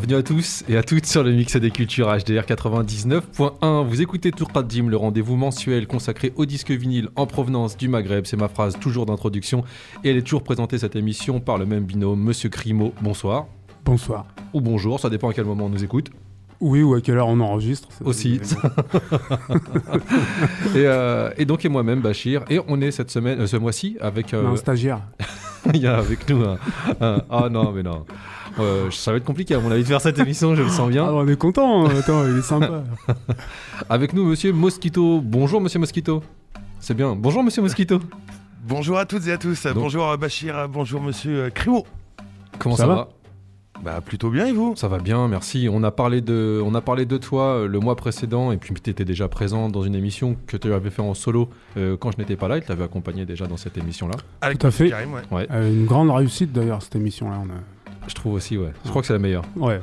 Bienvenue à tous et à toutes sur le Mix des Cultures HDR 99.1. Vous écoutez Tourkadim, le rendez-vous mensuel consacré au disque vinyle en provenance du Maghreb. C'est ma phrase toujours d'introduction et elle est toujours présentée cette émission par le même binôme, Monsieur Crimo. Bonsoir. Bonsoir. Ou bonjour, ça dépend à quel moment on nous écoute. Oui, ou à quelle heure on enregistre. Aussi. et, euh, et, donc, et moi-même, Bachir. Et on est cette semaine, euh, ce mois-ci avec. Euh, un stagiaire. Il y a avec nous un. Ah non, mais non. Euh, ça va être compliqué à mon avis de faire cette émission, je le sens bien. Ah, on est content, hein. attends, il est sympa. Avec nous, monsieur Mosquito. Bonjour, monsieur Mosquito. C'est bien. Bonjour, monsieur Mosquito. Bonjour à toutes et à tous. Bonjour Bachir, bonjour monsieur Crimo. Comment ça, va, bah plutôt bien et vous? Ça va bien, merci. On a parlé de, on a parlé de toi euh, le mois précédent et puis tu étais déjà présent dans une émission que tu avais fait en solo euh, quand je n'étais pas là. Il t'avait accompagné déjà dans cette émission-là. Tout à fait. ouais. une grande réussite d'ailleurs cette émission-là. On a... Je trouve aussi, ouais. Je crois que c'est la meilleure. Ouais.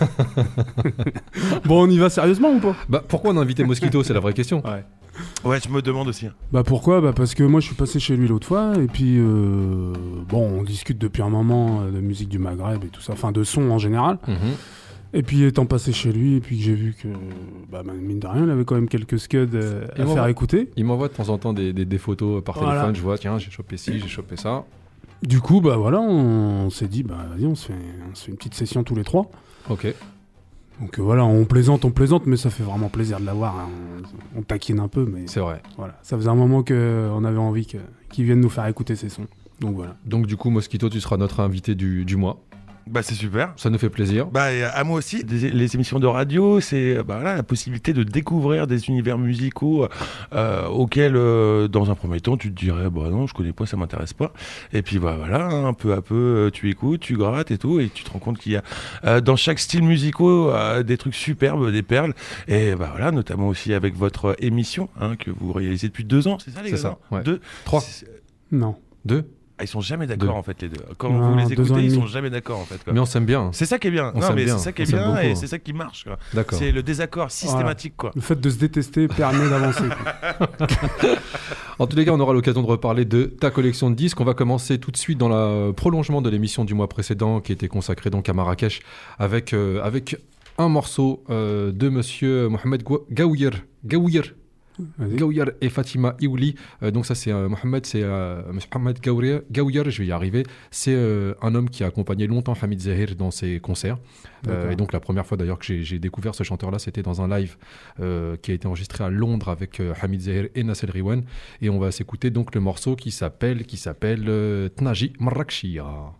bon, on y va sérieusement ou pas? Bah, pourquoi on a invité Mosquito? C'est la vraie question. Ouais. Ouais, je me demande aussi. Bah pourquoi? Bah parce que moi je suis passé chez lui l'autre fois et puis euh, bon on discute depuis un moment euh, de musique du Maghreb et tout ça, enfin de son en général. Mhm. Et puis étant passé chez lui et puis j'ai vu que bah, mine de rien il avait quand même quelques scuds euh, à faire écouter. Il m'envoie de temps en temps des, des, photos par téléphone, je vois tiens j'ai chopé ci, j'ai chopé ça. Du coup, bah voilà, on, s'est dit, bah vas-y, on se, fait, on se fait une petite session tous les trois. Ok. Donc euh, voilà, on plaisante, on plaisante, mais ça fait vraiment plaisir de l'avoir. Hein. On, taquine un peu, mais. C'est vrai. Voilà, ça faisait un moment qu'on avait envie qu'ils viennent nous faire écouter ces sons. Donc voilà. Donc du coup, Mosquito, tu seras notre invité du, du mois. Bah c'est super. Ça nous fait plaisir. Bah à moi aussi. les émissions de radio, c'est bah, la possibilité de découvrir des univers musicaux euh, auxquels, euh, dans un premier temps, tu te dirais bah non, je connais pas, ça m'intéresse pas. Et puis bah voilà, un hein, peu à peu, euh, tu écoutes, tu grattes et tout, et tu te rends compte qu'il y a dans chaque style musical des trucs superbes, des perles. Et bah voilà, notamment aussi avec votre émission hein, que vous réalisez depuis deux ans, c'est ça les gars C'est ça. Ouais. Deux, trois. Non. Deux? Ah, ils sont jamais d'accord en fait les deux. Quand vous les écoutez, ils sont jamais d'accord en fait. Mais on s'aime bien. C'est ça qui est bien. non mais c'est ça qui est bien et c'est ça qui marche. C'est le désaccord systématique quoi. Le fait de se détester permet d'avancer. en tous les cas, on aura l'occasion de reparler de ta collection de disques. On va commencer tout de suite dans le prolongement de l'émission du mois précédent qui était consacrée donc à Marrakech avec euh, avec un morceau euh, de Monsieur Mohamed Gaouyer. Gaouyer Gaouyer et Fatima Iouli. Euh, donc ça c'est euh, Mohamed, c'est euh, Mohamed je vais y arriver. C'est un homme qui a accompagné longtemps Hamid Zahir dans ses concerts. et donc la première fois d'ailleurs que j'ai découvert ce chanteur-là, c'était dans un live qui a été enregistré à Londres avec Hamid Zahir et Nassel Riwan. Et on va s'écouter donc le morceau qui s'appelle qui s'appelle Tnaji Marrakchia.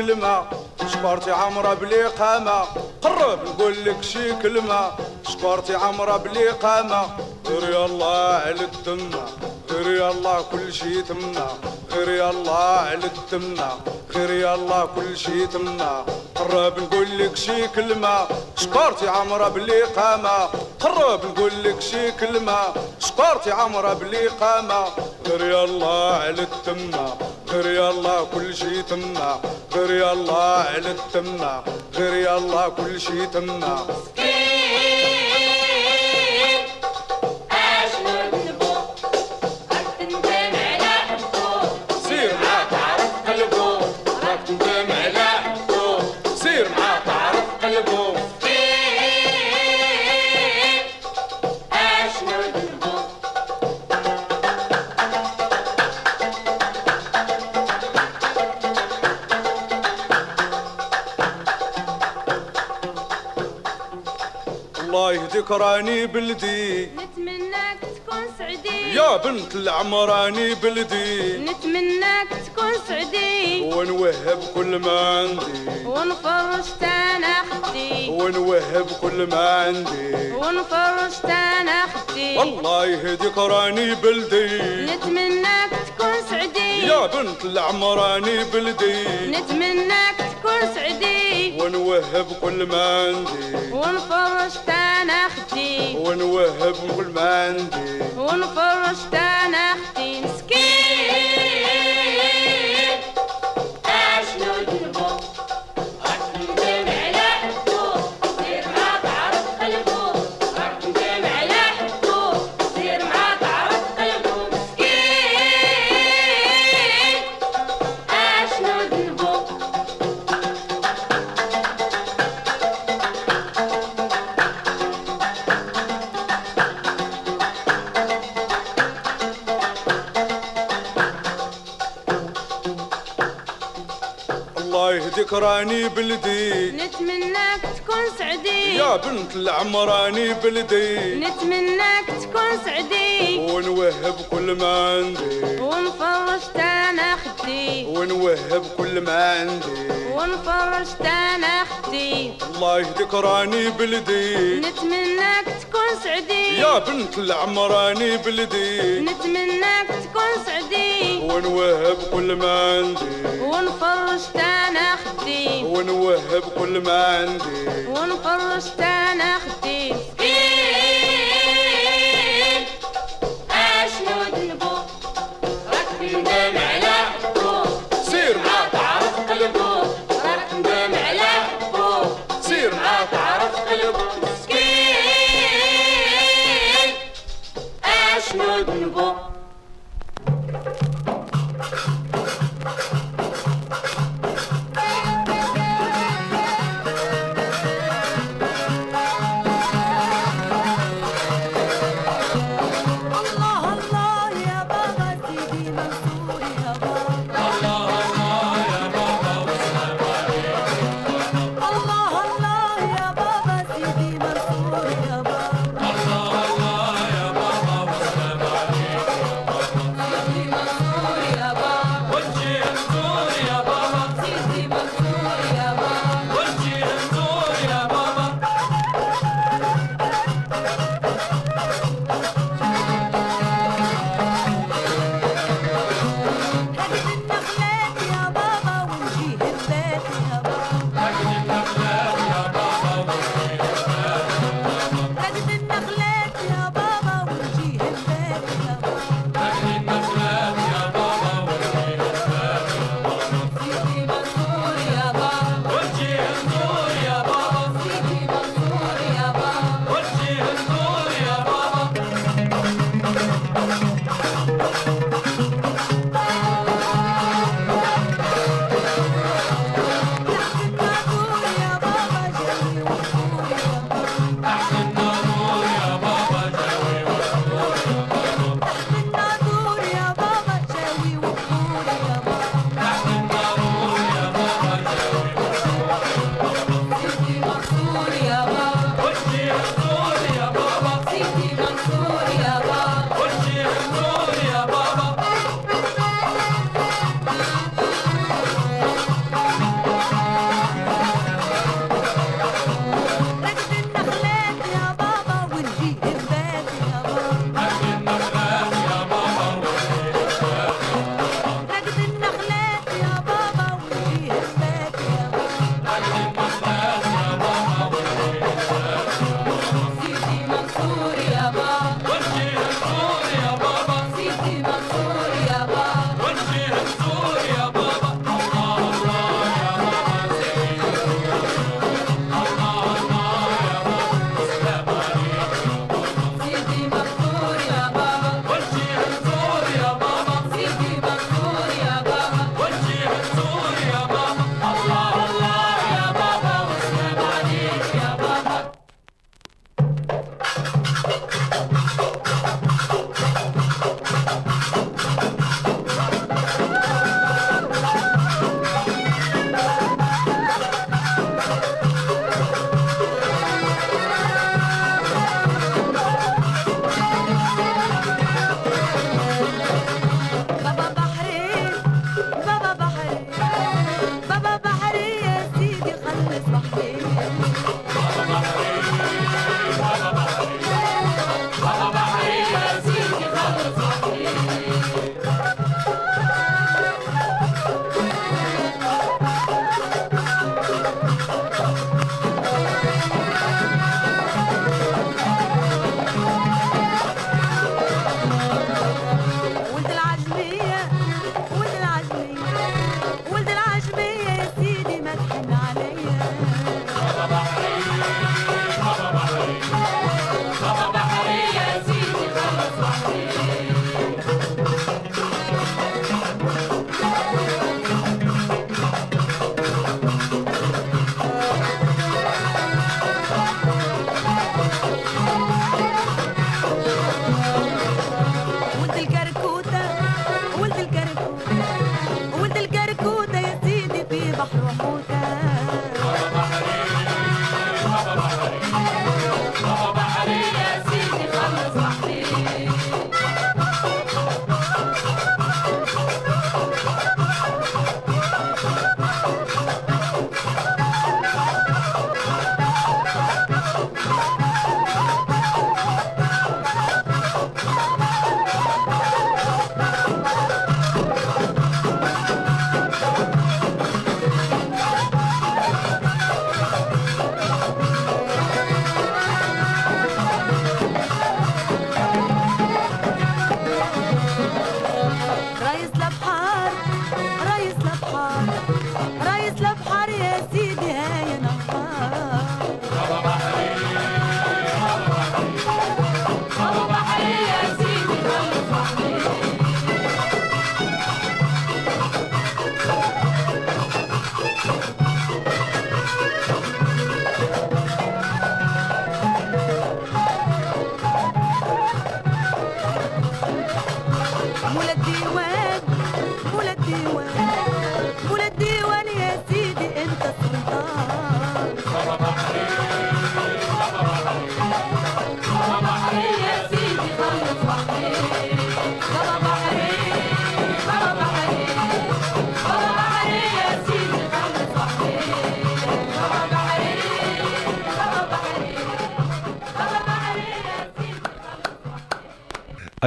كلمة شكورتي عمرة بلي قامة. قرب نقول لك شي كلمة شكورتي عمرة بلي قامة. غير يلا على الدمة غير يلا كل شي تمنا غير يلا على الدمة غير يلا كل شي تما قرب نقول لك شي كلمة شكرتي عمرة بلي قامة. قرب نقول لك شي كلمة شكرتي عمرة بلي قامة. غير يلا على التمة غير يلا كل شي تما غير يلا على التمة غير يلا كل شي تما راني بلدي. نتمناك تكون سعدي. يا بنت العمراني بلدي. نتمناك تكون سعدي. ونوهب كل ما عندي. ونفرش تانا خدي ونوهب كل ما عندي. ونفرش تانا خدي الله يهديك راني بلدي. نتمناك تكون سعدي. يا بنت العمراني بلدي. نتمناك تكون سعدي. ونوهب كل ما عندي. ونفرش تانا خدي ونوهب كل ما عندي ونفرش تانا الله يهديك راني بلدي. نتمناك تكون سعدي. يا بنت العمراني بلدي. نتمناك تكون سعدي. ونوهب كل ما عندي. ونفرش تانا خدي. ونوهب كل ما عندي. ونفرش تانا خدي. الله يهديك راني بلدي. نتمناك تكون سعدي. يا بنت العمراني بلدي. نتمناك تكون سعدي. ونوهب كل ما عندي. ونفرش تانا خدي. ونوهب كل ما عندي. ونفرش تانا خدي. أشنو ذنبو راك ندم على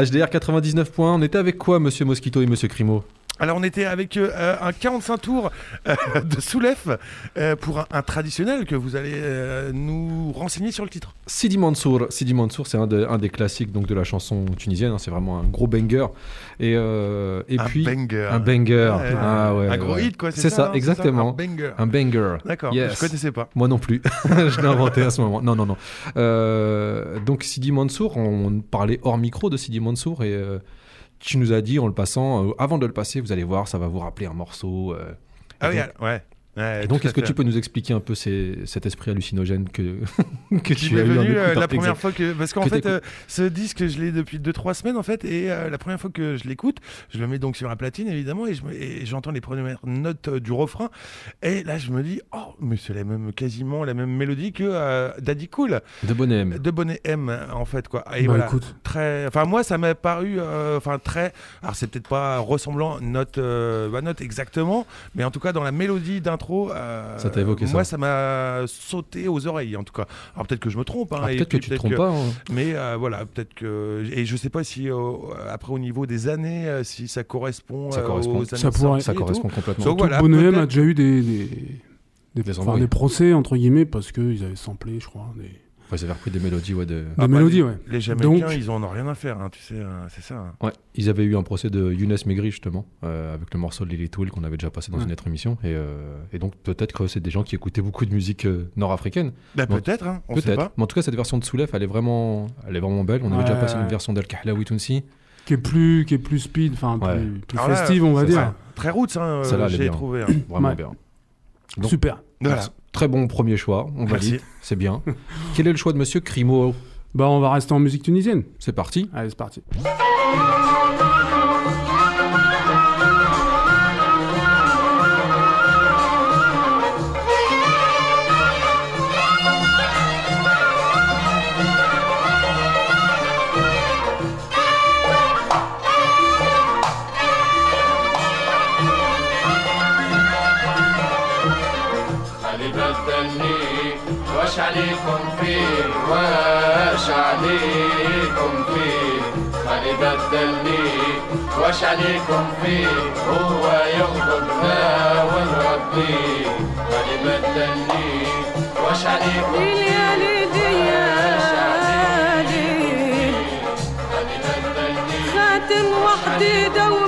HDR 99 points. On était avec quoi, monsieur Mosquito et monsieur Crimo? Alors on était avec euh, un 45 tours euh, de Soulef euh, pour un, un traditionnel que vous allez nous renseigner sur le titre. Sidi Mansour. Sidi Mansour, c'est un, de- un des classiques donc, de la chanson tunisienne. hein. C'est vraiment un gros banger. Et, et un puis. banger. Un banger. Ouais, Ah ouais, un gros hit quoi. C'est ça, non exactement. Un banger. Un banger. D'accord. Yes. Je connaissais pas. Moi non plus. je l'ai inventé à ce moment. Non, non, non. Donc Sidi Mansour, on parlait hors micro de Sidi Mansour et tu nous as dit en le passant, euh, avant de le passer, vous allez voir, ça va vous rappeler un morceau. euh, Ah oui, donc- ouais. Ouais. donc, est-ce que tu peux nous expliquer un peu ces- cet esprit hallucinogène que, tu as eu venu euh, la première fois que parce qu'en Que fait euh, ce disque je l'ai depuis 2-3 semaines en fait et euh, la première fois que je l'écoute je le mets donc sur la platine évidemment et je j'entends les premières notes du refrain et là je me dis oh mais c'est la même quasiment la même mélodie que Daddy Cool De Bonhomme. de Bonnet M en fait quoi et Bah, voilà écoute. très enfin moi ça m'a paru enfin très alors c'est peut-être pas ressemblant note bah, note exactement mais en tout cas dans la mélodie euh, Ça t'a évoqué ça. moi ça m'a sauté aux oreilles en tout cas alors peut-être que je me trompe hein, Ah, Peut-être que tu te trompes pas. hein. mais euh, voilà, peut-être que. Et je sais pas si euh, après au niveau des années, euh, si ça correspond, Ça correspond. aux années Ça pourrait. Ça correspond complètement. Donc, voilà, Bonhomme a déjà eu des, des, des, Des enfin, des procès, entre guillemets, parce qu'ils avaient samplé, je crois, des, Ouais, ils avaient repris des mélodies ouais, de. des bah, mélodies, les- ouais. Les Jamaïcains, Donc- ils en ont rien à faire, hein, tu sais, hein, c'est ça. hein. Ouais, ils avaient eu un procès de Younes Megri justement, euh, avec le morceau Lily Tool qu'on avait déjà passé dans Ouais. une autre émission. Et, euh, et donc peut-être que c'est des gens qui écoutaient beaucoup de musique euh, nord-africaine. Bah, peut-être, hein, on sait Peut-être. pas. Mais en tout cas, cette version de Soulef, elle est vraiment, elle est vraiment belle. On avait Ouais, déjà passé ouais. une version d'Al Kahlaoui Tounsi. Qui est plus, qui est plus speed, enfin, Ouais. plus, plus festive, on va dire. ça. Très roots, hein, j'ai trouvé. hein. Vraiment Ouais. bien. Donc, Super. Voilà. Très bon premier choix. On valide. C'est bien. Quel est le choix de Monsieur Crimo? Bah, on va rester en musique tunisienne. C'est parti. Allez, c'est parti. فيه واش عليكم فيه ما يبدلني واش عليكم فيه هو يغضبنا ونرضيه ما يبدلني واش عليكم فيه خاتم وحدي دور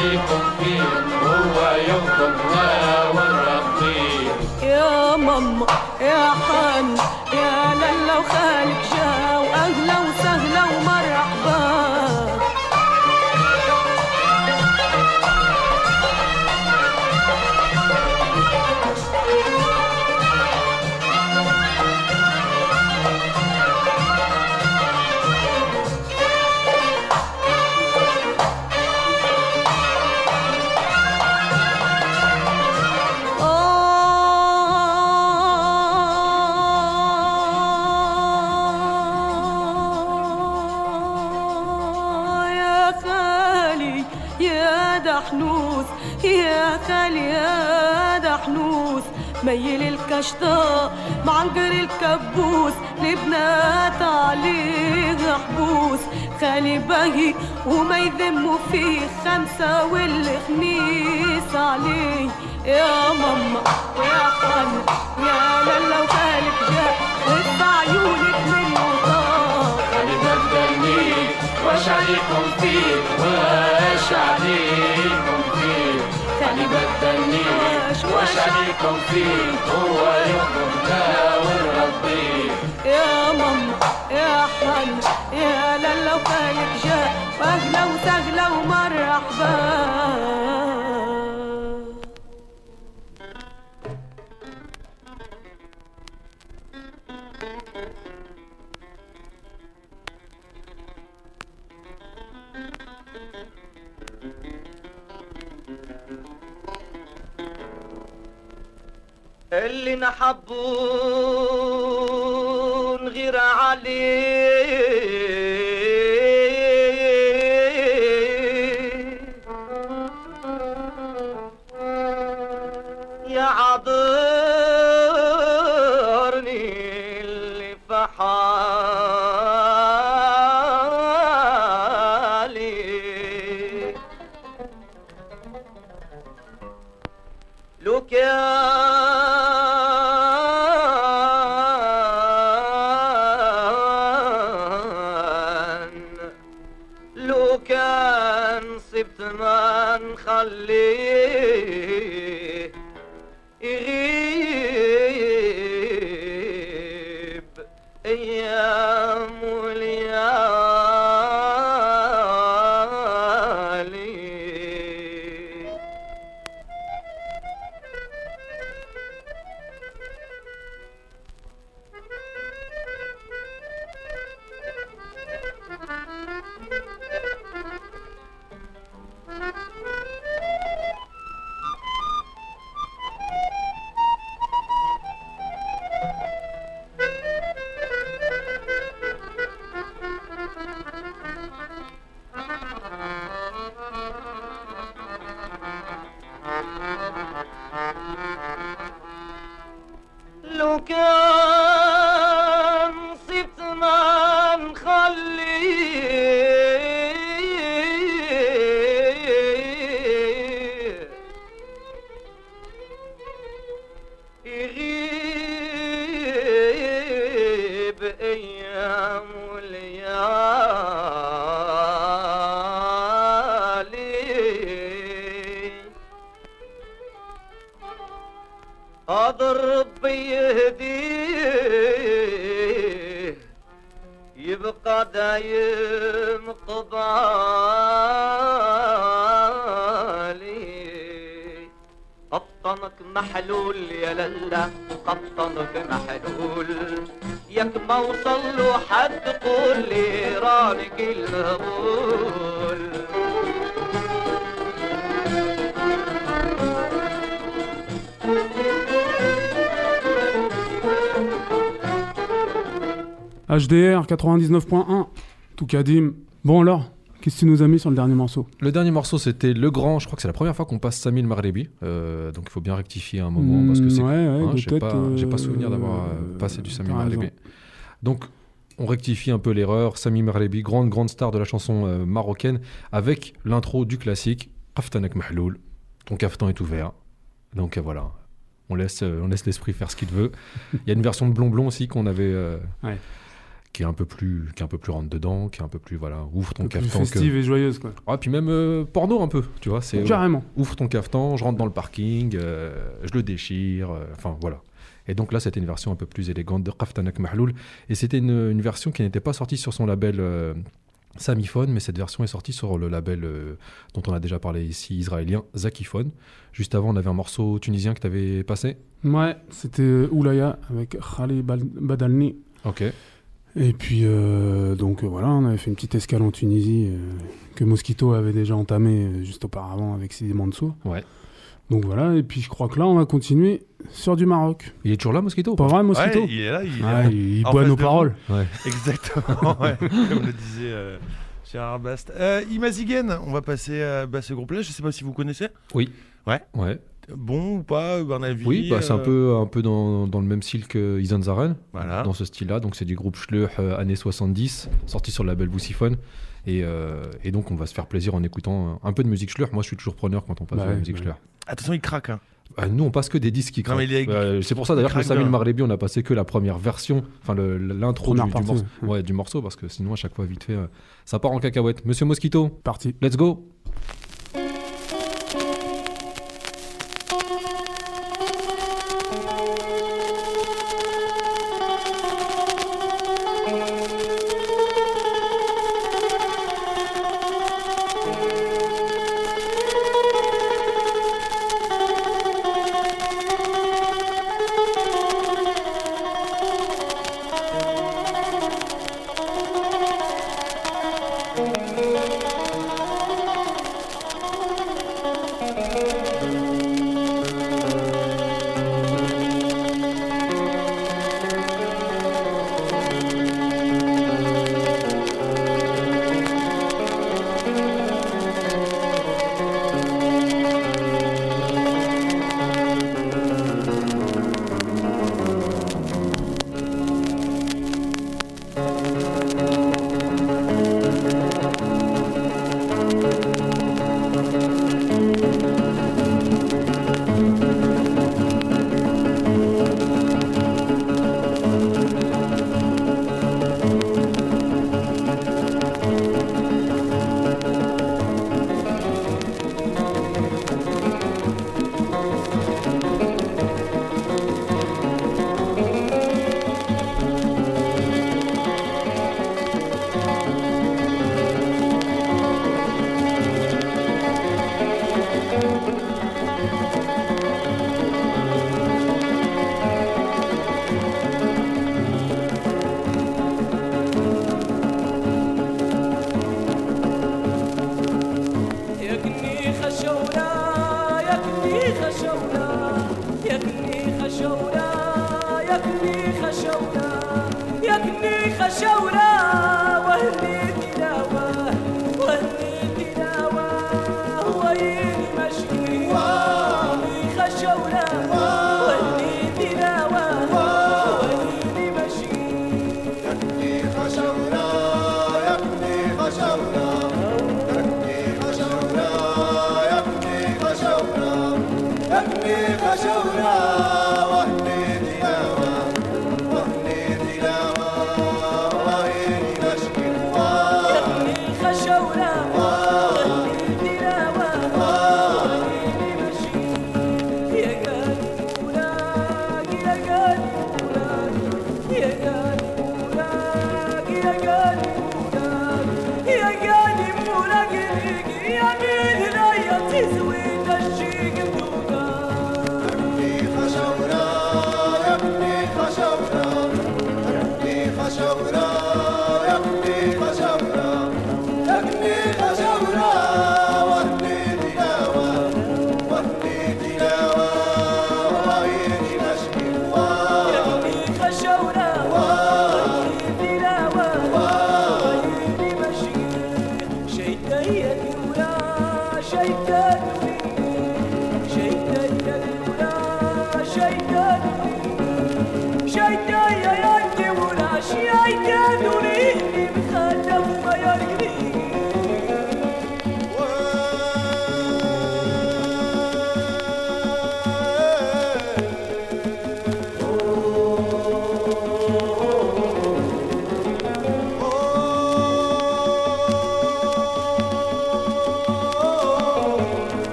عليكم فيه هو يغضبنا ونربيه يا ماما يا حن يا لالا وخالك ميل الكشطة معنقر الكبوس لبنات عليه حبوس. خالي بهي وما يذموا فيه خمسة والخميس عليه. يا ماما يا خالي يا لالا وخالك جاء وانت عيونك من وطاق خلي بدلني واش عليكم فيه واش عليكم يعني الجانب واش عليكم فيه هو يقمنا ونرضيه يا ماما يا حلا يا لله وخالك جاء فهلا وسهلا ومرحبا. اللي نحبون غير عليه اضرب بيهديه يبقى دايم قبالي. قطنك محلول يا للا قطنك محلول. ياك ما وصل حد قول لي رانك الهبول HDR 99.1, tout Kadim. Bon alors, qu'est-ce que tu nous as mis sur le dernier morceau? Le dernier morceau, c'était Le Grand. Je crois que c'est la première fois qu'on passe Samil Maghrebi. Euh, donc il faut bien rectifier un moment parce que Hmm, c'est. ouais, ouais, hein, j'ai pas, pas souvenir d'avoir euh, euh, passé du Samil raison. Donc on rectifie un peu l'erreur. Samil Maghrebi, grande, grande star de la chanson euh, marocaine, avec l'intro du classique Kaftanek Mahloul. Ton caftan est ouvert. Donc euh, voilà. On laisse, euh, on laisse l'esprit faire ce qu'il veut. Il y a une version de Blond Blond aussi qu'on avait. euh, Ouais. Qui est un peu plus, qui est un peu plus rentre dedans, qui est un peu plus voilà, ouvre ton caftan. que- festive et joyeuse, quoi. ah, puis même euh, porno un peu, tu vois. C'est Carrément. ouvre ton cafetan, je rentre dans le parking, euh, je le déchire, euh, enfin voilà. Et donc là, c'était une version un peu plus élégante de Qaftanak Mahloul. Et c'était une, une version qui n'était pas sortie sur son label euh, Samiphone, mais cette version est sortie sur le label euh, dont on a déjà parlé ici, israélien, Zakiphone. Juste avant, on avait un morceau tunisien que tu avais passé. Ouais, c'était euh, Oulaya avec Khalid Badalni. Ok. Et puis, euh, donc euh, voilà, on avait fait une petite escale en Tunisie euh, que Mosquito avait déjà entamé euh, juste auparavant avec Sidi Mansour. Ouais. Donc voilà, et puis je crois que là, on va continuer sur du Maroc. Il est toujours là, Mosquito? Pas vrai, Mosquito? Ouais, il est là, il, Ouais, il, il en boit nos paroles. Ouais. Exactement, ouais, comme le disait euh, Gérard Bast. Euh, Imazigen, on va passer à bah, ce groupe-là. Je sais pas si vous connaissez. Ouais. Bon ou pas, un avis Oui, bah, c'est un euh, peu, un peu dans, dans le même style que Izan Zaren. Voilà. dans ce style-là. Donc c'est du groupe Schleuch euh, années 70, sorti sur le label Boussiphone. Et, euh, et donc on va se faire plaisir en écoutant un peu de musique Schleuch. Moi je suis toujours preneur quand on passe Bah de la musique ouais. Schleuch. Attention, il craque. hein. Ah, nous on passe que des disques qui Non, mais craquent. Euh, c'est pour ça d'ailleurs il que bien. Maghrebi on a passé que la première version, enfin l'intro du, du ouais. ouais, du morceau, parce que sinon à chaque fois vite fait euh, ça part en cacahuète. Monsieur Mosquito, Parti. let's go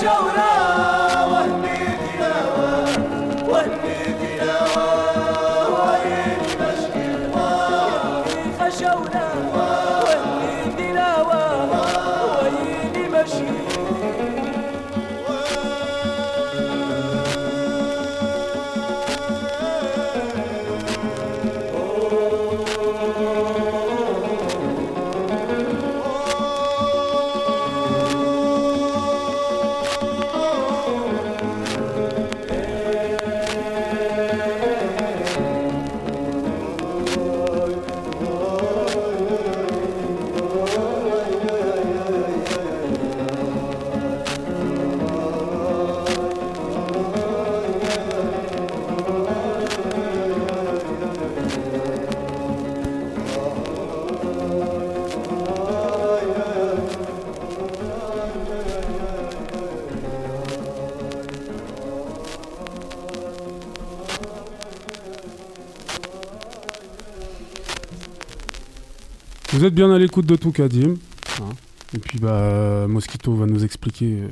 show it up. Vous êtes bien à l'écoute de tout Kadim. hein. Et puis bah Mosquito va nous expliquer euh,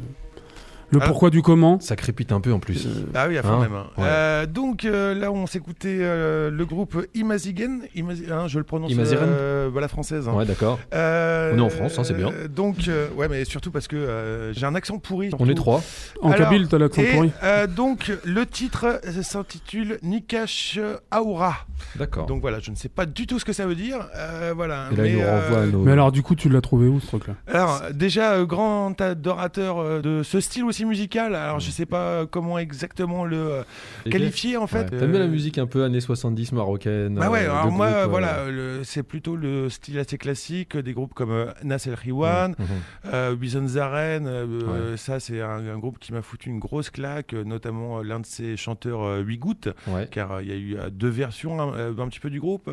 le Alors- pourquoi du comment. Ça crépite un peu en plus. Ah oui, à fond Hein même. hein. Ouais. Euh, donc euh, là, on s'écoutait euh, le groupe Imazigen, Imaz- hein, je le prononce Imaziren euh, bah, la française. hein. Ouais, d'accord. Euh, On est en France, hein, c'est bien. euh, Donc, euh, ouais, mais surtout parce que euh, j'ai un accent pourri. On est trois. En Alors, Kabyle, t'as l'accent pourri. euh, donc, le titre s'intitule Nikash Aura. D'accord. Donc voilà, je ne sais pas du tout ce que ça veut dire. euh, voilà. Et là, mais, il nous euh, renvoie à nos. Mais alors du coup, tu l'as trouvé où ce truc-là? Alors, déjà, euh, grand adorateur de ce style aussi musical. Alors, je sais pas comment exactement le euh, qualifier en fait. Ouais. T'aimes bien Euh, la musique un peu années 70 marocaine Bah ouais, euh, alors moi, euh, voilà, c'est plutôt le style assez classique des groupes comme Nas El Riwan, euh, Bison Zaren. Ça, c'est un, un groupe qui m'a foutu une grosse claque, notamment l'un de ses chanteurs, Huigout, Ouais. car il y a eu deux versions un petit peu du groupe,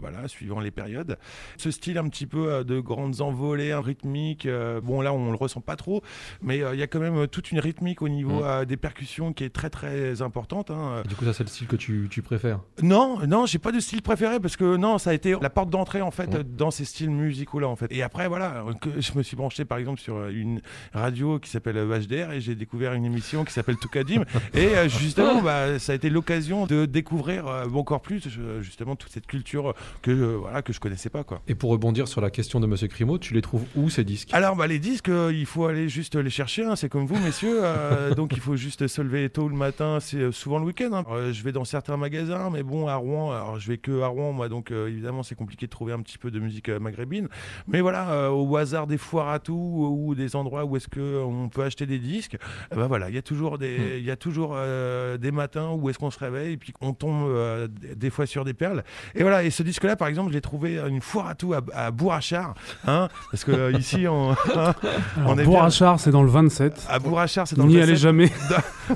voilà, suivant les périodes. Ce style un petit peu de grandes envolées, un rythmique, bon là on le ressent pas trop, mais il y a quand même toute une rythmique au niveau Mm. des percussions qui est très très importante. Hein. Du coup, ça, c'est le style que tu, tu préfères. Non, non, j'ai pas de style préféré parce que non, ça a été la porte d'entrée en fait Ouais. dans ces styles musicaux là en fait. Et après voilà, je me suis branché par exemple sur une radio qui s'appelle HDR et j'ai découvert une émission qui s'appelle Toukadim et euh, justement bah, ça a été l'occasion de découvrir euh, encore plus justement toute cette culture que euh, voilà que je connaissais pas quoi. Et pour rebondir sur la question de Monsieur Crimo, tu les trouves où ces disques? Alors bah, les disques, euh, il faut aller juste les chercher, hein, c'est comme vous messieurs, donc il faut juste se lever tôt le matin, c'est euh, souvent le week-end. hein. Euh, je vais dans certains magasins, mais bon à Rouen, alors je vais que à Rouen moi, donc euh, évidemment c'est compliqué de trouver un petit peu de musique euh, maghrébine. Mais voilà, au hasard des foires à tout ou des endroits où est-ce que on peut acheter des disques, eh ben voilà, il y a toujours des, il y a toujours des matins où est-ce qu'on se réveille et puis on tombe des- fois sur des perles. Et voilà, et ce disque-là par exemple, je l'ai trouvé une foire à tout à, à Bourrachard, hein, parce que ici on, on est Bourrachard, c'est dans le 27. à Bourrachard, c'est dans N'y le allez 27, jamais.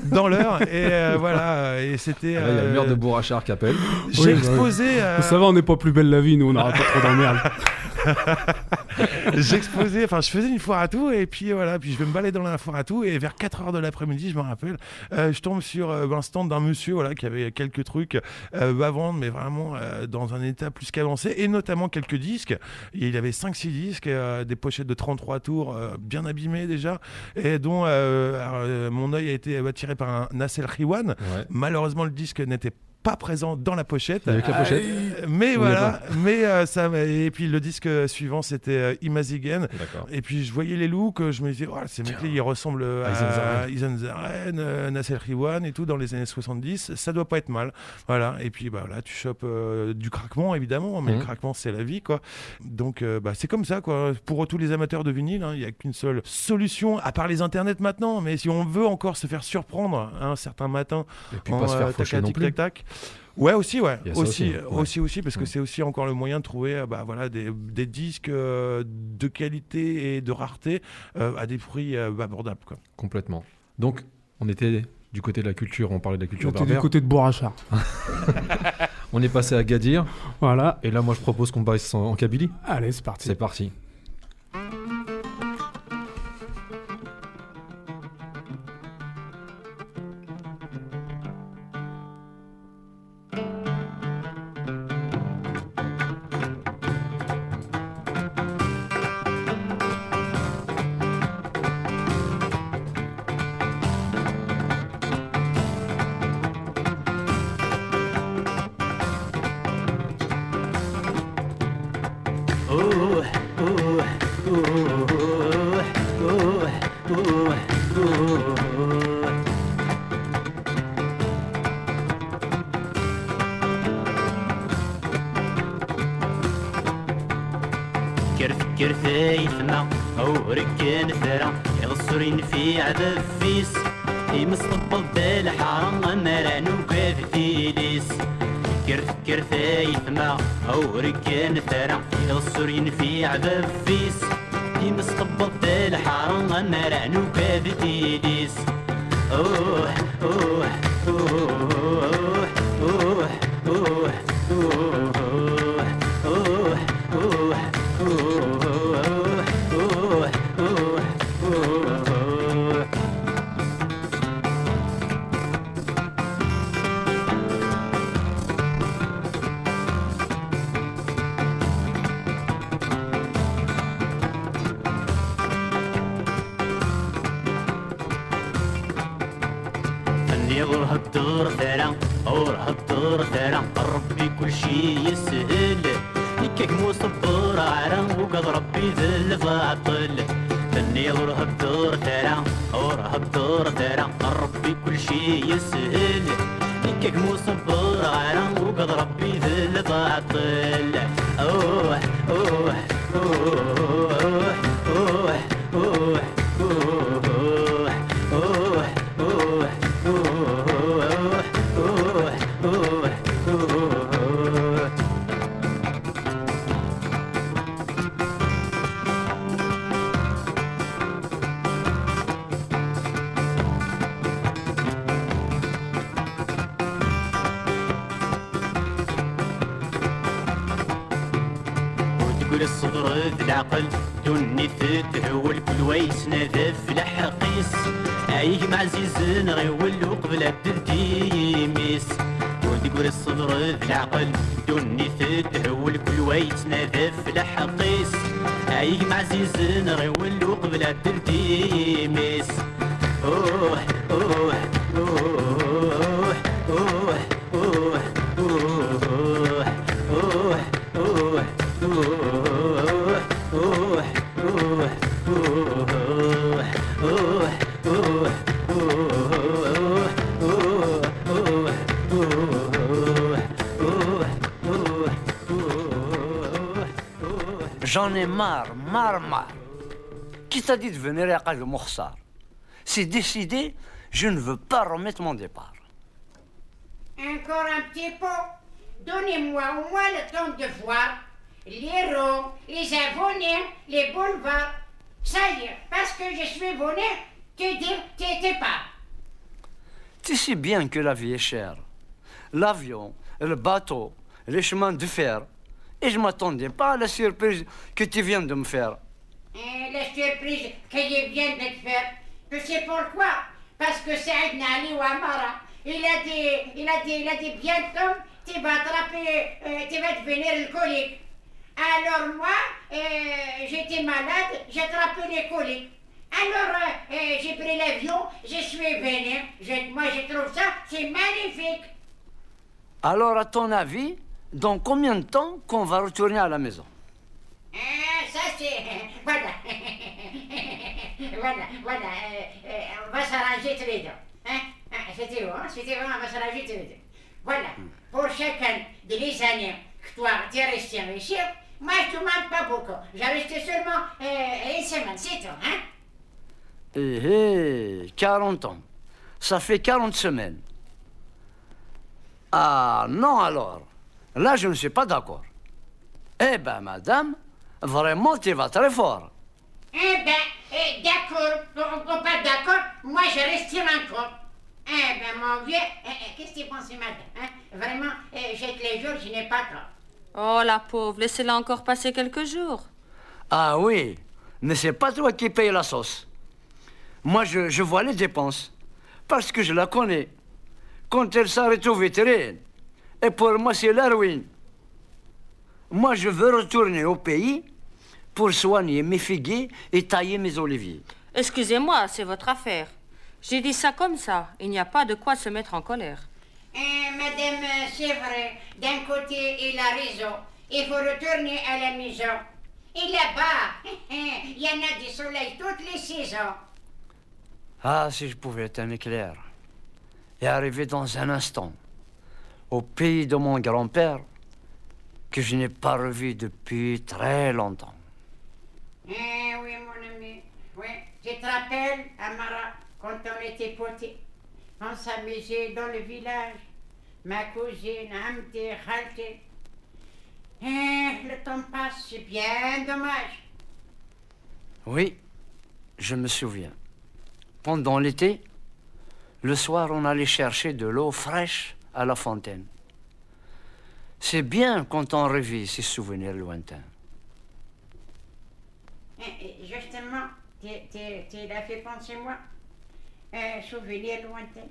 dans l'heure et euh, voilà et c'était Ah, Là, il y a le euh, maire de Bourrachard qui appelle. j'ai Oui, bah oui. exposé euh, Ça va, on n'est pas plus belle la vie, nous, on n'aura pas trop d'emmerde. j'exposais enfin je faisais une foire à tout et puis voilà puis je vais me balader dans la foire à tout et vers 4 heures de l'après-midi je me rappelle euh, je tombe sur euh, un stand d'un monsieur voilà qui avait quelques trucs euh, à vendre mais vraiment euh, dans un état plus qu'avancé et notamment quelques disques Et il avait 5 6 disques euh, des pochettes de 33 tours euh, bien abîmées déjà et dont euh, alors, euh, mon œil a été attiré par un Nasser Riwan Ouais. Malheureusement, le disque n'était pas présent dans la pochette. Avec la pochette Euh, mais voilà, mais euh, ça et puis le disque suivant c'était euh, Imazigen et puis je voyais les looks, je me disais oh, ces mecs-là ils ressemblent À à. Izanzaren, euh, Nasser Riwan et tout dans les années 70, ça doit pas être mal. Voilà, et puis bah là tu chopes du craquement évidemment, mais Mhm. le craquement c'est la vie quoi. Donc bah, c'est comme ça quoi. Pour tous les amateurs de vinyle, hein, il y a qu'une seule solution à part les internets maintenant, mais si on veut encore se faire surprendre hein, un certain matin Et puis en, pas se faire tac, tac, non tac, plus. tac. Ouais aussi ouais aussi aussi, ouais. aussi aussi parce que Mm. c'est aussi encore le moyen de trouver euh, bah voilà des, des disques euh, de qualité et de rareté euh, à des prix euh, abordables quoi. Complètement. Donc, on était du côté de la culture, on parlait de la culture T'es du berbère. côté de Bourrachard. On est passé à Gadir. Voilà. Et là, moi, je propose qu'on baisse en, en Kabylie. Allez, c'est parti. C'est parti. فكر فكر ثايثنا أو ركان ثرى يغصرين في عذاب فيس يمصطبل بالحرام مران وكاف تيليس فكر فكر ثايثنا أو ركان ثرى يغصرين في عذاب فيس يمصطبل بالحرام مران وكاف تيليس أوه أوه أوه. تدهول كل ويت نذف لحقيس أيك زيزن غيول وقبل التلتيميس أوه. Ai marre, marre, marre. Qui t'a dit de venir à de Mokhsar C'est décidé, je ne veux pas remettre mon départ. Encore un petit peu. Donnez-moi au moins le temps de voir les ronds, les abonnés, les boulevards. Ça y est, parce que je suis venu te dire t'étais pas. Tu sais bien que la vie est chère. L'avion, le bateau, les chemins de fer. Et je ne m'attendais pas à la surprise que tu viens de me faire. Et la surprise que je viens de te faire, tu sais pourquoi Parce que Saïd Nali Ouamara, il a dit, il a dit, il a dit bientôt, tu vas attraper, euh, tu vas devenir alcoolique. Alors moi, euh, j'étais malade, j'ai attrapé les coliques. Alors euh, j'ai pris l'avion, je suis venu. Je- moi je trouve ça, c'est magnifique. Alors, à ton avis, dans combien de temps qu'on va retourner à la maison Ah, ça c'est... Voilà. voilà, voilà. euh, euh, on va s'arranger tous les deux. Hein? Ah, C'était bon, c'était bon, on va s'arranger tous les deux. Voilà. Pour chacun de les années que toi, tu es resté ici, moi je ne demande pas beaucoup. J'ai resté seulement euh, une semaine, c'est tout. Hein? Eh, eh, 40 ans. Ça fait 40 semaines. Ah non alors. Là, je ne suis pas d'accord. Eh ben, madame, vraiment, tu vas très fort. Eh ben, eh, d'accord, on n'est pas d'accord, moi je reste encore. Eh ben, mon vieux, eh, eh, qu'est-ce que tu penses, madame hein? Vraiment, eh, j'ai que les jours, je n'ai pas trop. Oh, la pauvre, laissez-la encore passer quelques jours. Ah oui, mais c'est pas toi qui paye la sauce. Moi, je, je vois les dépenses. Parce que je la connais. Quand elle s'arrête au vétérinaire. Et pour moi, c'est la ruine. Moi, je veux retourner au pays pour soigner mes figuiers et tailler mes oliviers. Excusez-moi, c'est votre affaire. J'ai dit ça comme ça. Il n'y a pas de quoi se mettre en colère. Eh, madame, c'est vrai, d'un côté, il a raison. Il faut retourner à la maison. Et là-bas, il y en a du soleil toutes les saisons. Ah, si je pouvais être un éclair et arriver dans un instant au pays de mon grand-père que je n'ai pas revu depuis très longtemps. Eh oui, mon ami. Oui. Tu te rappelles, Amara, quand on était potés, on s'amusait dans le village. Ma cousine, Amti, Khalti. Eh, le temps passe, c'est bien dommage. Oui, je me souviens. Pendant l'été, le soir, on allait chercher de l'eau fraîche à la fontaine. C'est bien quand on revit ces souvenirs lointains. Eh, eh, Justement, tu l'as fait penser moi. Un souvenir lointain.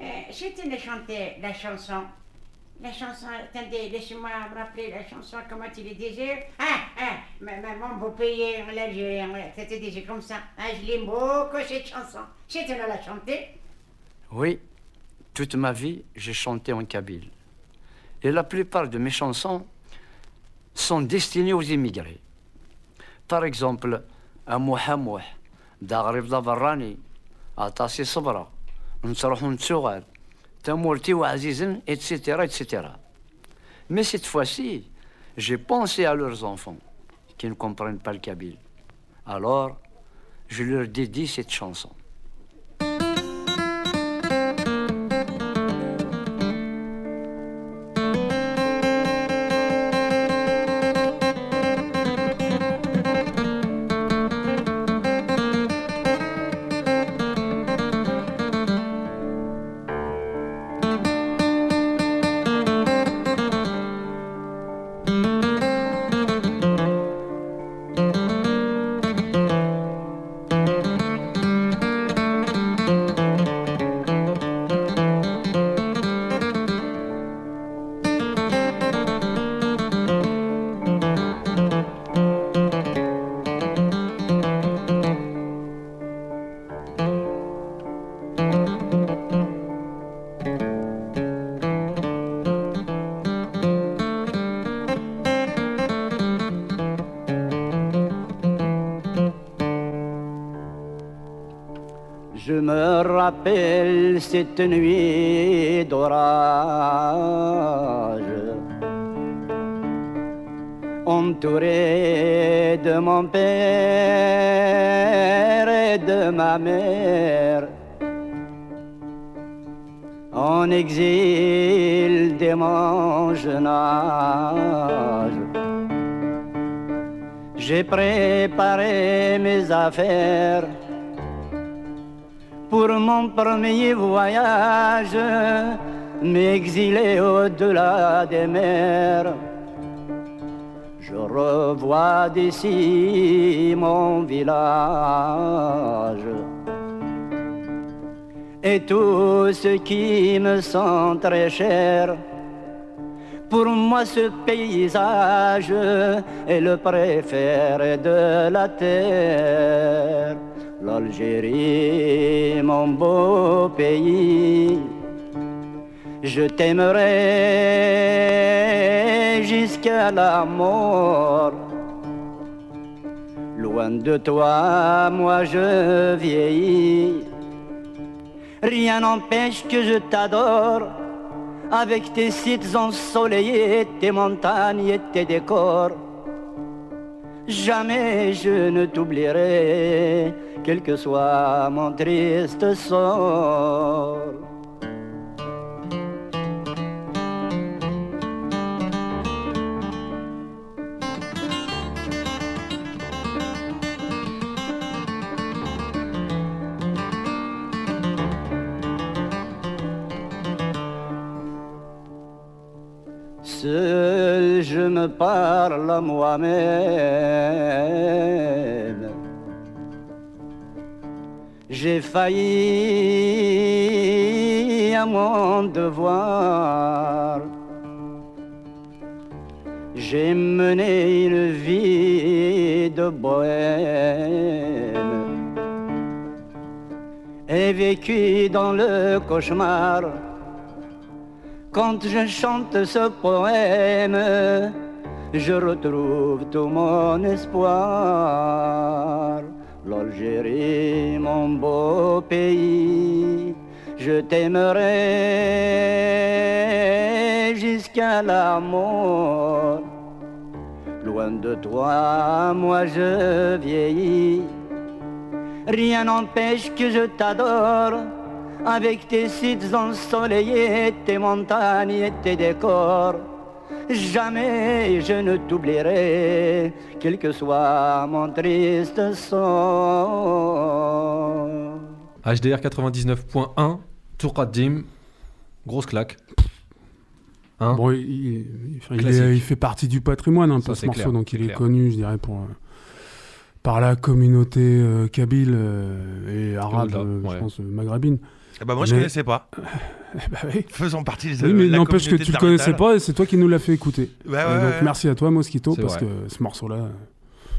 Euh, si tu nous chantais la chanson, la chanson, attendez, laissez-moi me rappeler la chanson, comment tu le disais Ah, ah, ma- maman, beau pays, en Algérie, ouais, c'était déjà comme ça. Ah, je l'aime beaucoup cette chanson. Si tu nous la chanter, Oui, toute ma vie, j'ai chanté en kabyle. Et la plupart de mes chansons sont destinées aux immigrés. Par exemple, à d'Arif Davarani, à Sabra, Nsarhoun Tsouad, Tamourti ou etc., etc. Mais cette fois-ci, j'ai pensé à leurs enfants qui ne comprennent pas le kabyle. Alors, je leur dédie cette chanson. Cette nuit d'orage, entouré de mon père et de ma mère, en exil dès mon jeune âge. J'ai préparé mes affaires pour mon premier voyage, m'exiler au-delà des mers. Je revois d'ici mon village et tout ce qui me sont très cher. Pour moi, ce paysage est le préféré de la terre. L'Algérie, mon beau pays, je t'aimerai jusqu'à la mort. Loin de toi, moi je vieillis. Rien n'empêche que je t'adore avec tes sites ensoleillés, tes montagnes et tes décors. Jamais je ne t'oublierai, quel que soit mon triste sort. Je me parle à moi-même. J'ai failli à mon devoir. J'ai mené une vie de bohème et vécu dans le cauchemar. Quand je chante ce poème, je retrouve tout mon espoir. L'Algérie, mon beau pays, je t'aimerai jusqu'à la mort. Loin de toi, moi je vieillis. Rien n'empêche que je t'adore, avec tes sites ensoleillés, tes montagnes et tes décors. Jamais je ne t'oublierai, quel que soit mon triste sort. HDR 99.1, Touradim, grosse claque. Hein? Bon, il, il- enfin, il Classique. est- il fait partie du patrimoine un Ça, peu c'est ce morceau, clair, donc il est clair. connu, je dirais, pour, euh, par la communauté euh, kabyle euh, et arabe, euh, ouais. je pense, euh, maghrébine. Ah bah moi je Mais- connaissais pas. bah oui. Faisant partie de Oui, mais n'empêche que tu le connaissais pas et c'est toi qui nous l'as fait écouter. Ouais, donc ouais. merci à toi Mosquito parce vrai. que ce morceau-là. euh,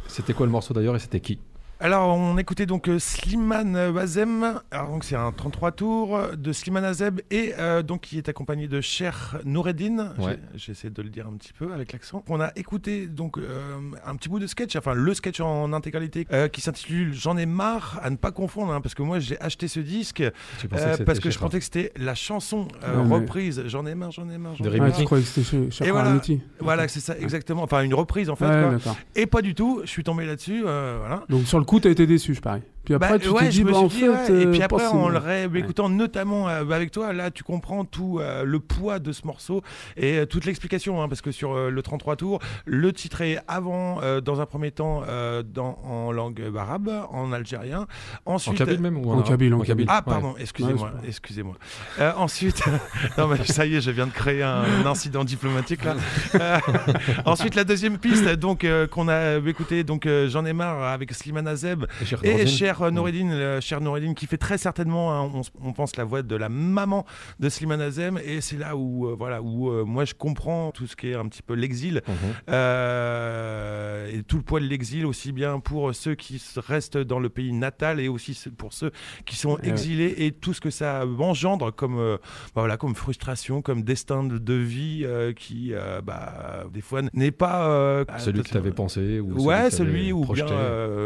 C'était quoi le morceau d'ailleurs et c'était qui? Alors, on écoutait donc euh, Slimane Wazem. Alors, donc, c'est un 33 tours de Slimane Azeb et euh, donc qui est accompagné de Cher Noureddin. Ouais. J'essaie de le dire un petit peu avec l'accent. On a écouté donc euh, un petit bout de sketch, enfin le sketch en intégralité euh, qui s'intitule J'en ai marre à ne pas confondre, hein, parce que moi j'ai acheté ce disque euh, que parce que je pensais que c'était la chanson euh, mais- reprise. J'en ai marre, j'en ai marre. j'en De ai marre. tu croyais que c'était Et voilà, voilà c'est ça exactement. Enfin une reprise en fait. Ouais, quoi. d'accord. Et pas du tout. Je suis tombé là-dessus. euh, voilà. Donc sur le coup, t'as été déçu, je parie. Puis après, Bah, tu ouais, dit, me bah, en dit, fait. ouais. Et euh, puis après, en le réécoutant notamment euh, avec toi, là, tu comprends tout euh, le poids de ce morceau et euh, toute l'explication, hein, parce que sur euh, le 33 tours, le titre est avant, euh, dans un premier temps, euh, dans, en langue arabe, en algérien. Ensuite, En kabyle même ou en, En kabyle, en En kabyle. ah ouais. pardon, excusez-moi, Ouais, excusez-moi. Euh, ensuite, non mais ça y est, je viens de créer un incident diplomatique là. Euh, ensuite, la deuxième piste, donc euh, qu'on a écouté, donc euh, j'en ai marre avec Slimane Azeb Et cher euh, Noureddin, euh, cher Noureddin, qui fait très certainement, hein, on, pense la voix de la maman de Slimane Azem, et c'est là où, euh, voilà, où euh, moi je comprends tout ce qui est un petit peu l'exil Mhm. euh, et tout le poids de l'exil, aussi bien pour ceux qui restent dans le pays natal et aussi pour ceux qui sont ouais. exilés et tout ce que ça engendre comme, bah voilà, comme frustration, comme destin de, vie qui, bah, des fois, n'est pas Celui que tu avais pensé ou Ouais, celui t'avais où bien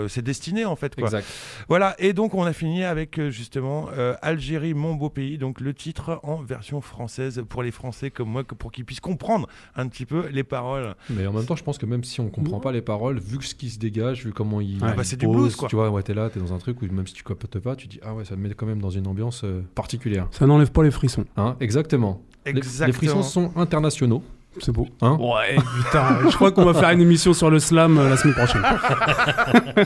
c'est destiné en fait. Quoi. Exact. Voilà, et donc on a fini avec euh, justement euh, Algérie, mon beau pays, donc le titre en version française pour les Français comme moi, que- pour qu'ils puissent comprendre un petit peu les paroles. Mais en même temps, je pense que même si on comprend pas les paroles, vu ce qui se dégage, vu comment il, Ah il bah, c'est du pose, blues, quoi. Tu vois, ouais, t'es là, t'es dans un truc où même si tu captes pas, tu dis ah ouais, ça me met quand même dans une ambiance euh, particulière. Ça n'enlève pas les frissons. Hein, exactement. Les- Les, frissons sont internationaux. C'est beau. Hein Ouais, putain. je crois qu'on va faire une émission sur le slam euh, la semaine prochaine.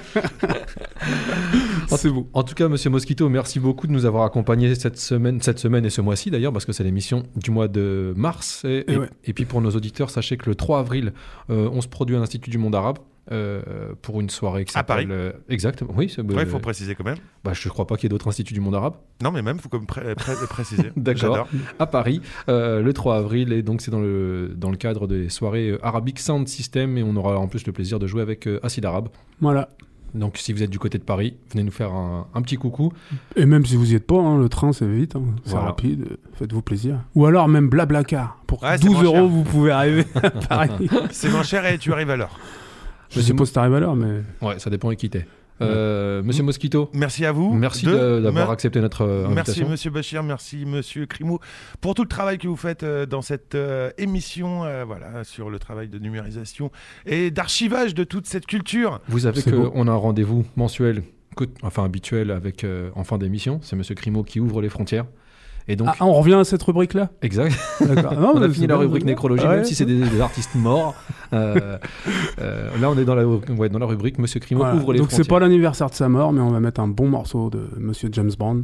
c'est beau. En tout cas, Monsieur Mosquito, merci beaucoup de nous avoir accompagnés cette semaine, cette semaine et ce mois-ci d'ailleurs, parce que c'est l'émission du mois de mars. Et, Et et- ouais. et puis pour nos auditeurs, sachez que le 3 avril, euh, on se produit à l'Institut du Monde Arabe. Euh, pour une soirée qui À Paris. s'appelle euh, exactement oui c'est- Ouais, il faut euh, préciser quand même. bah, je crois pas qu'il y ait d'autres instituts du monde arabe Non, mais même, il faut comme pré- pré- préciser. D'accord. À Paris euh, le 3 avril et donc c'est dans le, dans le cadre des soirées euh, Arabic Sound System et on aura en plus le plaisir de jouer avec euh, Acid Arabe. Voilà. Donc si vous êtes du côté de Paris, venez nous faire un, un petit coucou. Et même si vous y êtes pas, hein, le train c'est vite, hein, c'est Voilà. rapide, faites-vous plaisir. Ou alors même Blablacar. Pour Ouais, c'est 12 moins euros, cher. vous pouvez arriver à Paris. C'est moins cher et tu arrives à l'heure. Je t'arrives à l'heure, mais. Ouais, ça dépend qui t'es. Euh, Monsieur Mosquito, Merci à vous. merci d'avoir me- accepté notre euh, Merci invitation. Monsieur Bachir, merci Monsieur Crimo pour tout le travail que vous faites euh, dans cette euh, émission, euh, voilà, sur le travail de numérisation et d'archivage de toute cette culture. Vous savez qu'on a un rendez-vous mensuel, enfin habituel avec euh, en fin d'émission. C'est Monsieur Crimo qui ouvre les frontières. Et donc, Ah, on revient à cette rubrique-là exact. Non, on a fini la rubrique nécrologie, Ouais, même si c'est des, des artistes morts. Euh, euh, là, on est dans la, ouais, dans la rubrique Monsieur Crimo Voilà. ouvre les Donc c'est pas l'anniversaire de sa mort, mais on va mettre un bon morceau de Monsieur James Bond.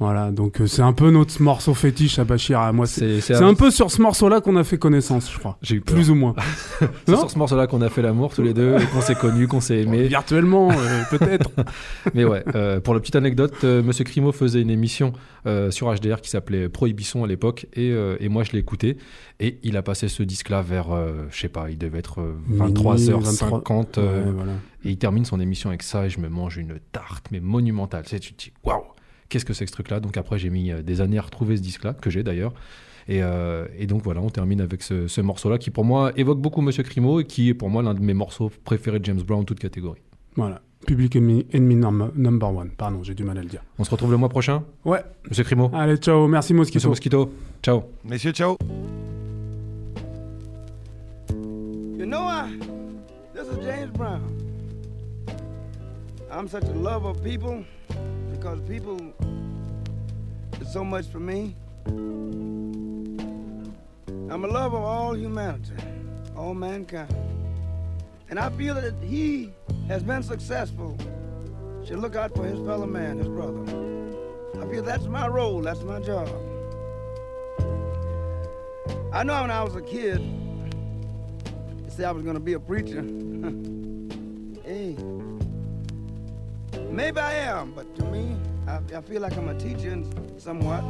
Voilà, donc euh, c'est un peu notre morceau fétiche à Bachir. À moi, c'est C'est c'est un peu sur ce morceau-là qu'on a fait connaissance, je crois. J'ai eu peur. Plus ou moins. C'est sur ce morceau-là qu'on a fait l'amour tous les deux, qu'on s'est connus, qu'on s'est aimés. Virtuellement, euh, peut-être. Mais ouais, euh, pour la petite anecdote, euh, Monsieur Crimo faisait une émission euh, sur HDR qui s'appelait Prohibition à l'époque, et, euh, et moi je l'ai écouté, et il a passé ce disque-là vers, euh, je sais pas, il devait être euh, Minuit, 23h50, euh, Ouais, voilà. et il termine son émission avec ça, et je me mange une tarte, mais monumentale. Tu sais, tu te dis, waouh, qu'est-ce que c'est que ce truc-là Donc après, j'ai mis euh, des années à retrouver ce disque-là, que j'ai d'ailleurs. Et, euh, et donc voilà, on termine avec ce, ce morceau-là qui pour moi évoque beaucoup Monsieur Crimo et qui est pour moi l'un de mes morceaux préférés de James Brown, toute catégorie. Voilà. Public Enemy, enemy number, number one. Pardon, j'ai du mal à le dire. On se retrouve le mois prochain? Ouais. Monsieur Crimo? Allez, ciao. Merci Monsieur Mosquito. Mosquito, ciao. Messieurs, ciao. You know, I, this is is James Brown. I'm such a lover of people because people is so much for me. I'm a lover of all humanity, all mankind. And I feel that he has been successful should look out for his fellow man, his brother. I feel that's my role, that's my job. I know when I was a kid, they said I was gonna be a preacher. hey, maybe I am, but to me, I, I feel like I'm a teacher somewhat,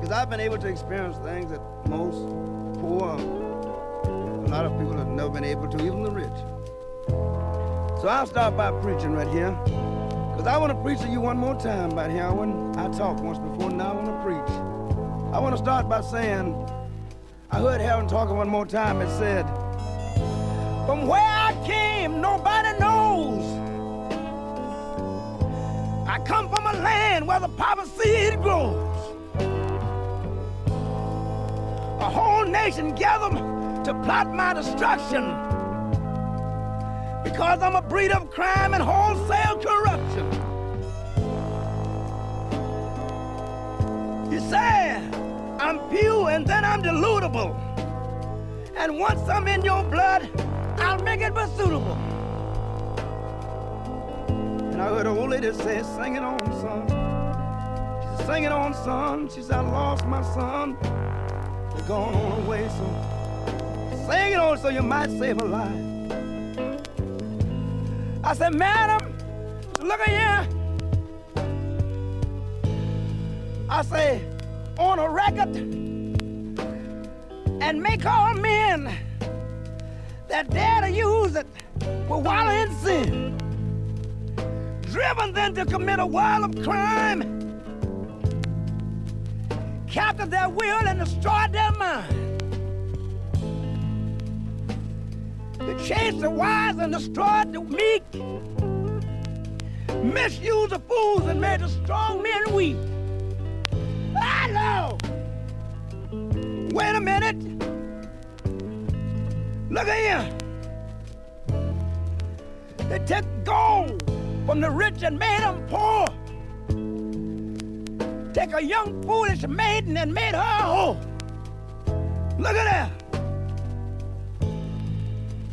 because I've been able to experience things that most poor, a lot of people have never been able to, even the rich. So I'll start by preaching right here. Because I want to preach to you one more time about heroin. I talked once before, now I want to preach. I want to start by saying, I heard Heron talking one more time. It said, From where I came, nobody knows. I come from a land where the poppy seed grows. A whole nation gathered to plot my destruction because I'm a breed of crime and wholesale corruption. You say I'm pure and then I'm deludible. And once I'm in your blood, I'll make it suitable. I heard an old lady say, sing it on, son. She said, sing it on, son. She said, I lost my son. They're gone on away, so sing it on so you might save a life. I said, Madam, look at here. I say, on a record and make all men that dare to use it will wallow in sin. Driven then to commit a of crime, capture their will and destroy their mind. to chase the wise and destroy the meek, misuse the fools and made the strong men weak. Hello! Wait a minute. Look at here. They took gold from the rich and made them poor. Take a young foolish maiden and made her a whore. Look at that.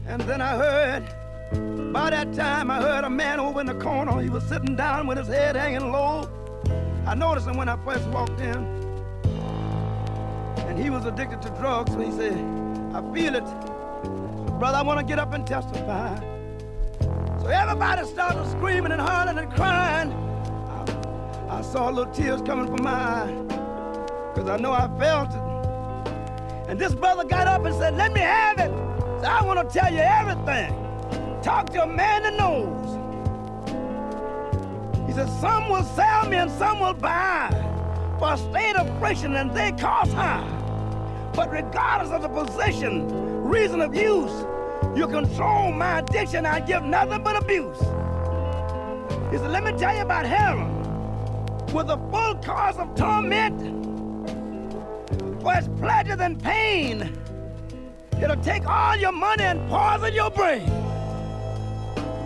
And then I heard, by that time, I heard a man over in the corner. He was sitting down with his head hanging low. I noticed him when I first walked in. And he was addicted to drugs, so he said, I feel it. Brother, I want to get up and testify. So everybody started screaming and hollering and crying. I, I saw little tears coming from my eyes, because I know I felt it. And this brother got up and said, Let me have it. So I want to tell you everything. Talk to a man that knows. He said, Some will sell me and some will buy for a state of friction and they cost high. But regardless of the position, reason of use, you control my addiction. I give nothing but abuse. He said, Let me tell you about heroin. With a full course of torment, for pleasure than pain. It'll take all your money and poison your brain.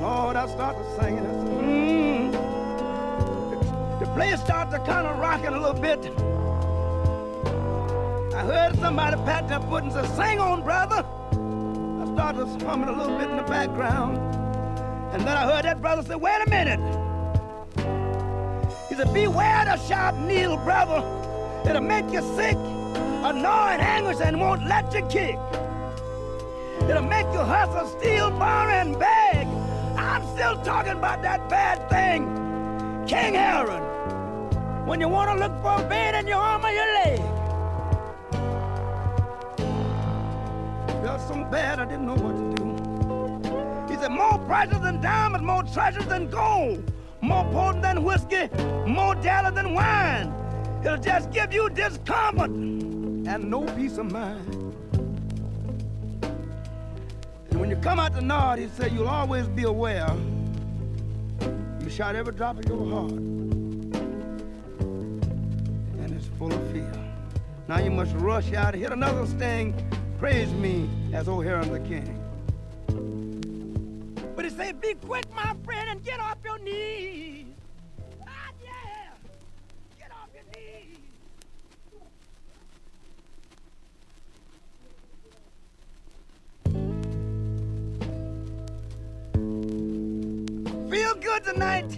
Lord, I start started singing. I said, mm. the, place started to kind of rocking a little bit. I heard somebody pat their foot and said, sing on, brother. Started humming a little bit in the background. And then I heard that brother say, wait a minute. He said, beware the sharp needle, brother. It'll make you sick, annoy and anguish and won't let you kick. It'll make you hustle, steal, borrow, and beg. I'm still talking about that bad thing, King Heron. When you want to look for a vein in your arm or your leg. So bad I didn't know what to do. He said, more precious than diamonds, more treasures than gold, more potent than whiskey, more deadly than wine. It'll just give you discomfort and no peace of mind. And when you come out the Nord, he said, you'll always be aware you shot every drop of your heart. And it's full of fear. Now you must rush out, hit another sting, praise me as O'Hara the King. But he said, be quick, my friend, and get off your knees. Ah. Get off your knees. Feel good tonight.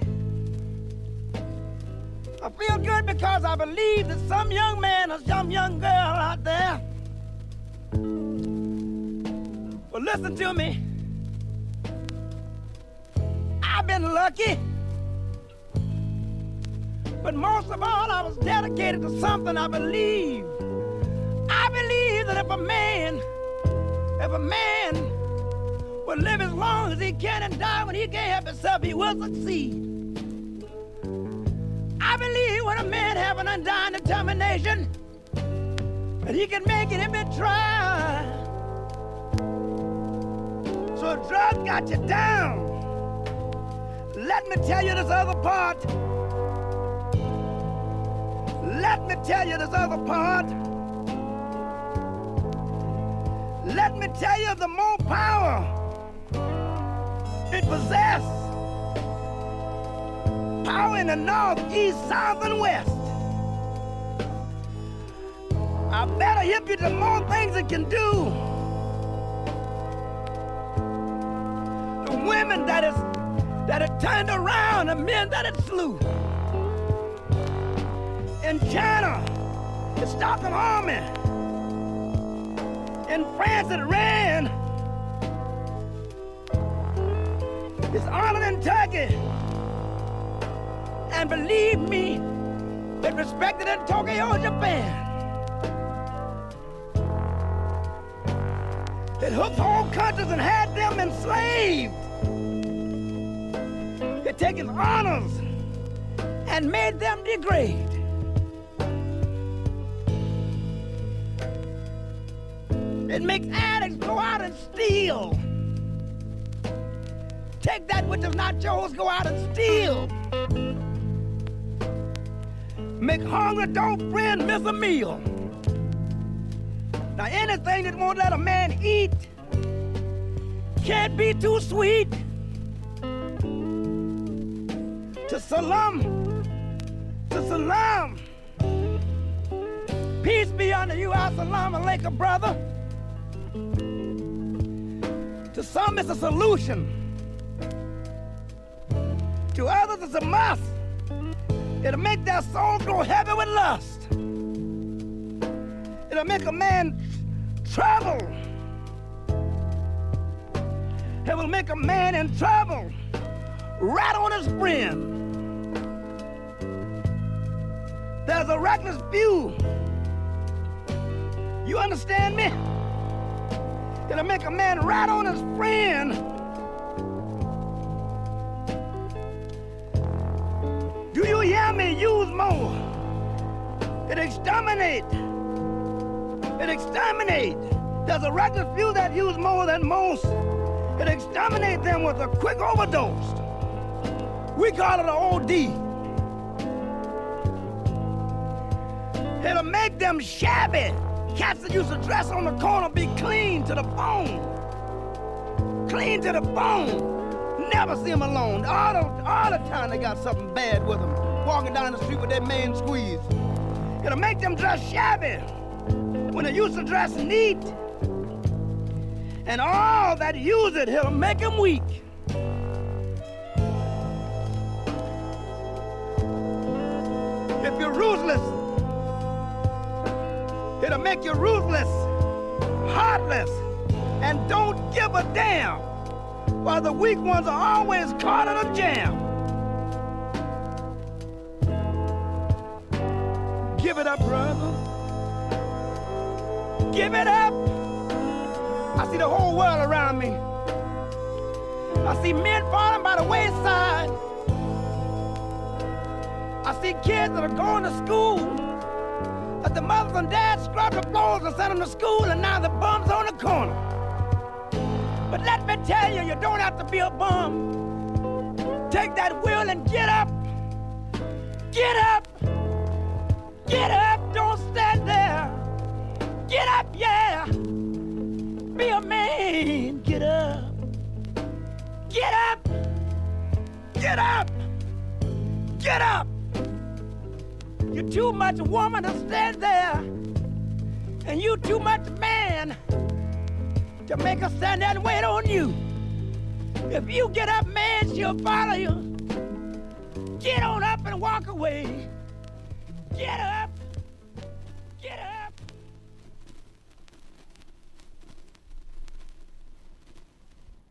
I feel good because I believe that some young man or some young girl out there will listen to me. I've been lucky. But most of all, I was dedicated to something I believe. I believe that if a man, if a man will live as long as he can and die when he can't help himself, he will succeed. I believe when a man have an undying determination that he can make it if he try. So if drugs got you down, let me tell you this other part. Let me tell you this other part. Let me tell you the more power it possesses. Power in the north, east, south, and west. I better hip you the more things it can do. Women that is that it turned around, the men that it slew. In China, it stopped an army. In France, it ran. It's honored in Turkey. And believe me, it's respected in Tokyo, Japan. It hooked whole countries and had them enslaved. Taken honors and made them degrade. It makes addicts go out and steal. Take that which is not yours, go out and steal. Make hungry don't friend miss a meal. Now anything that won't let a man eat can't be too sweet. To salam, to salam. Peace be unto you, assalamu alaikum, brother. To some it's a solution. To others it's a must. It'll make their soul grow heavy with lust. It'll make a man trouble. It will make a man in trouble rat on his friend. There's a reckless view. You understand me? It'll make a man rat on his friend. Do you hear me? Use more. It exterminate. It exterminate. There's a reckless few that use more than most. It exterminate them with a quick overdose. We call it an OD. It'll make them shabby. Cats that used to dress on the corner be clean to the bone. Clean to the bone. Never see them alone. All the, all the time they got something bad with them. Walking down the street with their man squeeze. It'll make them dress shabby when they used to dress neat. And all that use it, it'll make them weak. If you're ruthless, it'll make you ruthless, heartless, and don't give a damn. While the weak ones are always caught in a jam. Give it up, brother. Give it up. I see the whole world around me. I see men falling by the wayside. I see kids that are going to school. But the mothers and dads scrub the floors and send them to school, and now the bum's on the corner. But let me tell you, you don't have to be a bum. Take that wheel and get up. Get up. Get up. Don't stand there. Get up, yeah. Be a man. Get up. Get up. Get up! Get up! You're too much woman to stand there, and you too much man to make her stand there and wait on you. If you get up, man, she'll follow you. Get on up and walk away. Get up